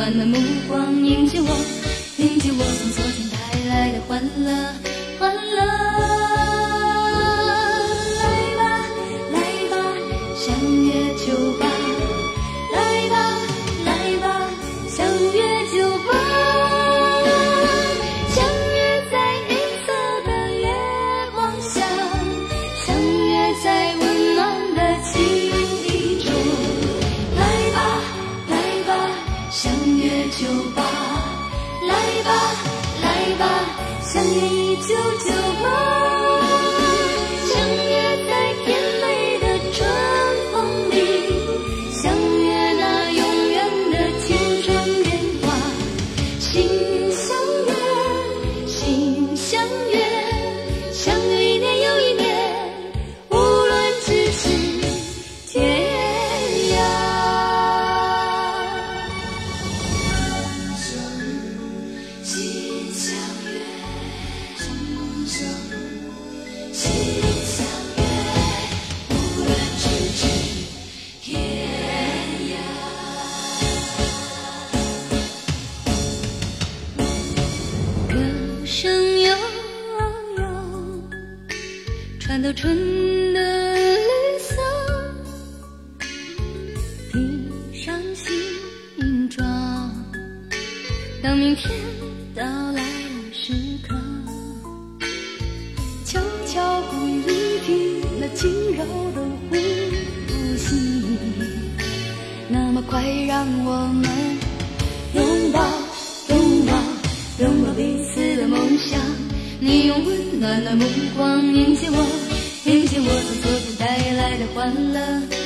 暖，暖目光迎接我，迎接我从昨天带来的，欢乐。明天到来的时刻，悄悄呼一句那轻柔的呼吸，那么快让我们拥抱，拥抱，拥抱彼此的梦想。你用温暖的目光迎接我。迎接我从昨天带来的，欢乐。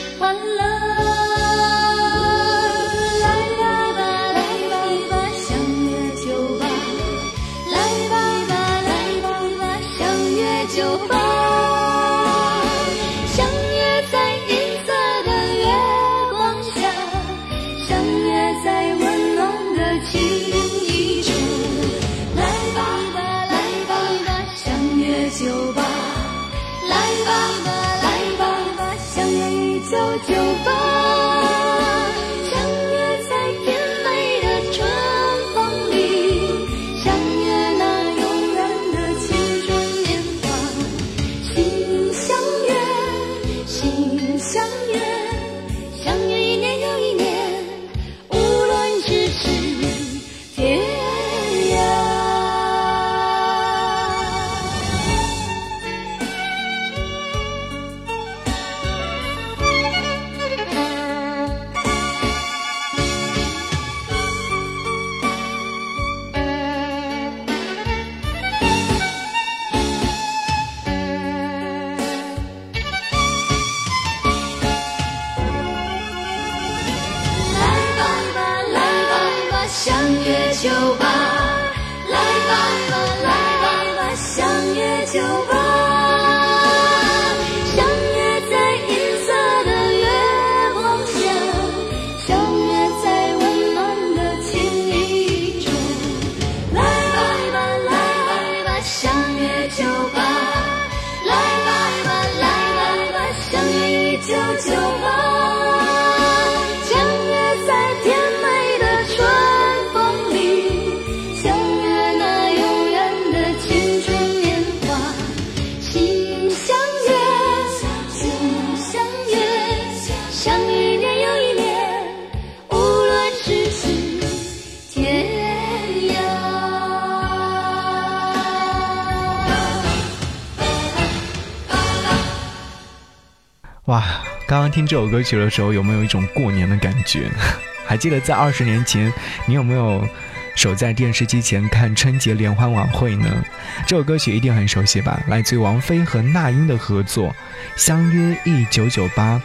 有过哇，刚刚听这首歌曲的时候，有没有一种过年的感觉？还记得在二十年前，你有没有守在电视机前看春节联欢晚会呢？这首歌曲一定很熟悉吧？来自于王菲和那英的合作，《相约一九九八》。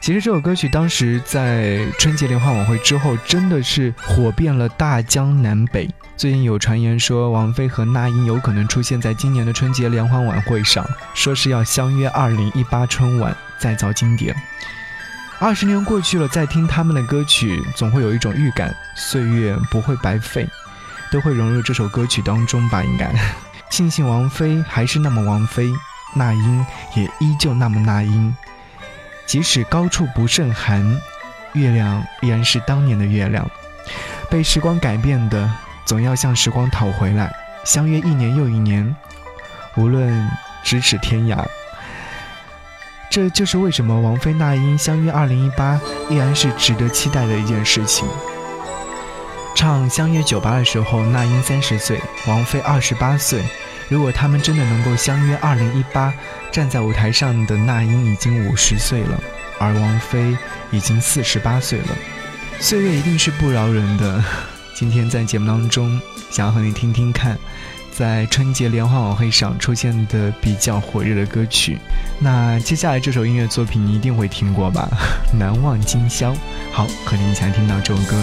其实这首歌曲当时在春节联欢晚会之后，真的是火遍了大江南北。最近有传言说，王菲和那英有可能出现在今年的春节联欢晚会上，说是要相约二零一八春晚。再造经典，二十年过去了，再听他们的歌曲，总会有一种预感，岁月不会白费，都会融入这首歌曲当中吧？应该，庆幸王菲还是那么王菲，那英也依旧那么那英，即使高处不胜寒，月亮依然是当年的月亮。被时光改变的，总要向时光讨回来。相约一年又一年，无论咫尺天涯。这就是为什么王菲、那英相约二零一八依然是值得期待的一件事情。唱《相约九八》的时候，那英三十岁，王菲二十八岁。如果他们真的能够相约二零一八，站在舞台上的那英已经五十岁了，而王菲已经四十八岁了。岁月一定是不饶人的。今天在节目当中，想要和你听听看。在春节联欢晚会上出现的比较火热的歌曲，那接下来这首音乐作品你一定会听过吧？难忘今宵，好，和你一起来听到这首歌。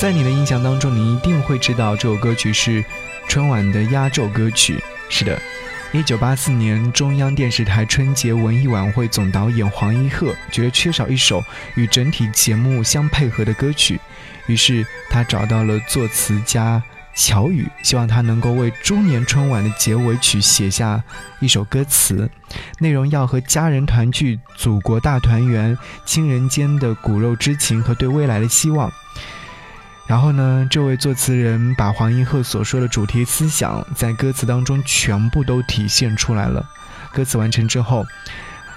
在你的印象当中，你一定会知道这首歌曲是春晚的压轴歌曲。是的，一九八四年中央电视台春节文艺晚会总导演黄一鹤觉得缺少一首与整体节目相配合的歌曲，于是他找到了作词家乔羽，希望他能够为中年春晚的结尾曲写下一首歌词，内容要和家人团聚、祖国大团圆、亲人间的骨肉之情和对未来的希望。然后呢，这位作词人把黄一鹤所说的主题思想在歌词当中全部都体现出来了。歌词完成之后，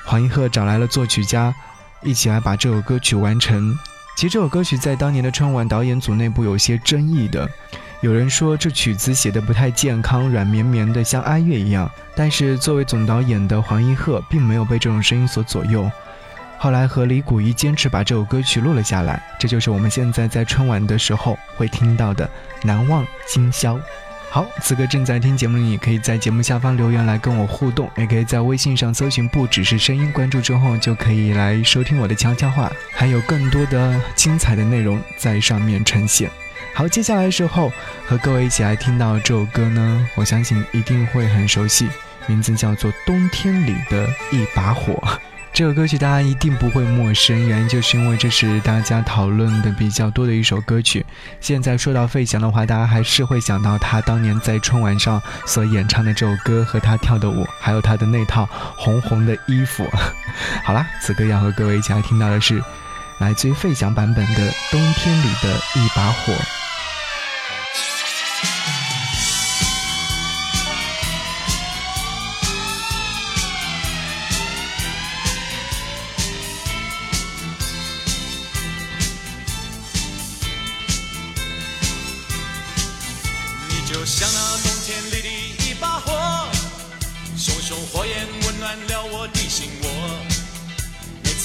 黄一鹤找来了作曲家，一起来把这首歌曲完成。其实这首歌曲在当年的春晚导演组内部有些争议的，有人说这曲子写的不太健康，软绵绵的像哀乐一样。但是作为总导演的黄一鹤并没有被这种声音所左右。后来和李谷一坚持把这首歌曲录了下来，这就是我们现在在春晚的时候会听到的《难忘今宵》。好，此刻正在听节目的你，可以在节目下方留言来跟我互动，也可以在微信上搜寻“不只是声音”，关注之后就可以来收听我的悄悄话，还有更多的精彩的内容在上面呈现。好，接下来的时候和各位一起来听到这首歌呢，我相信一定会很熟悉，名字叫做《冬天里的一把火》。这首歌曲大家一定不会陌生，原因就是因为这是大家讨论的比较多的一首歌曲。现在说到费翔的话，大家还是会想到他当年在春晚上所演唱的这首歌和他跳的舞，还有他的那套红红的衣服。好啦，此刻要和各位一起来听到的是来自于费翔版本的《冬天里的一把火》。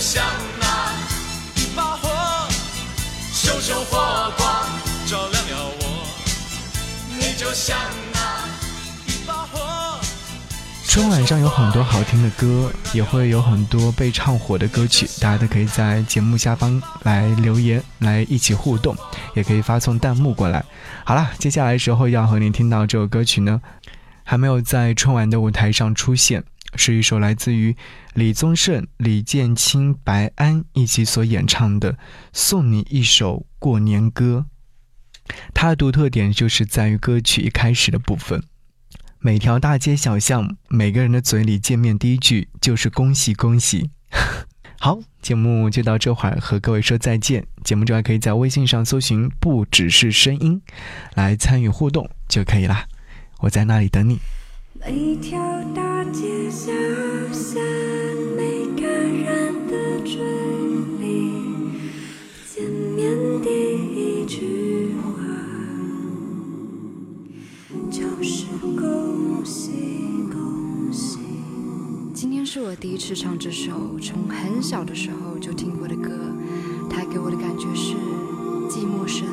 像那一把火，熊熊火光照亮了我。你就像那一把火。春晚上有很多好听的歌，也会有很多被唱火的歌曲，大家都可以在节目下方来留言，来一起互动，也可以发送弹幕过来。好了，接下来时候要和您听到这首歌曲呢，还没有在春晚的舞台上出现，是一首来自于李宗盛、李建清、白安一起所演唱的《送你一首过年歌》。它的独特点就是在于歌曲一开始的部分，每条大街小巷，每个人的嘴里见面第一句就是恭喜恭喜。好，节目就到这会儿，和各位说再见。节目之外，可以在微信上搜寻“不只是声音”，来参与互动就可以啦。我在那里等你。每条大街小巷，每个人的嘴里，见面第一句话就是恭喜恭喜。今天是我。第一次唱这首从很小的时候就听过的歌，它给我的感觉是既陌生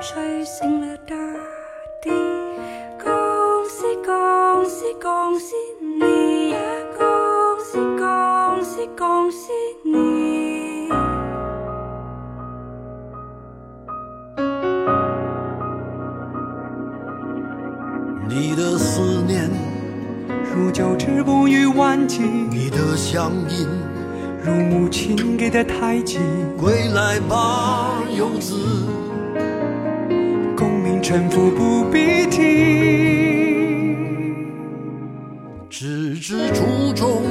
吹醒了大地。恭喜恭喜恭喜你呀！恭喜恭喜恭喜你！你的思念，如久治不愈顽疾，你的乡音，如母亲给的胎记。归来吧，游子，沉浮不必提，只知初衷，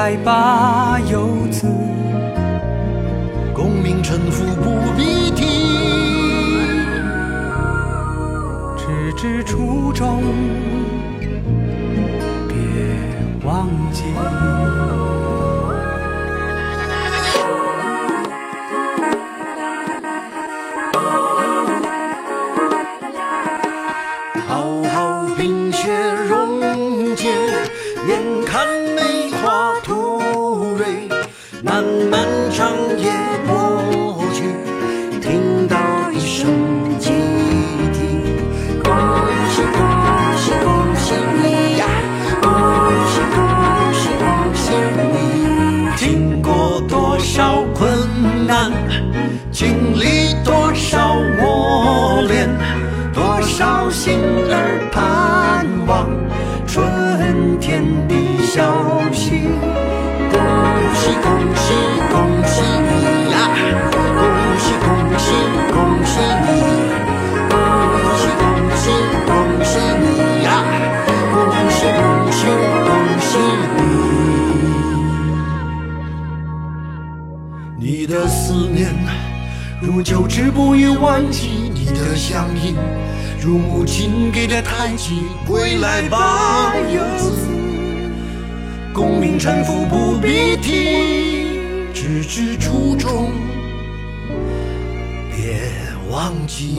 来吧，游子，功名臣服不必提，只知初衷，别忘记。的思念如久治不愈忘记，你的乡音如母亲给的胎记。归来吧，游子，功名臣服不必提，只知初衷，别忘记。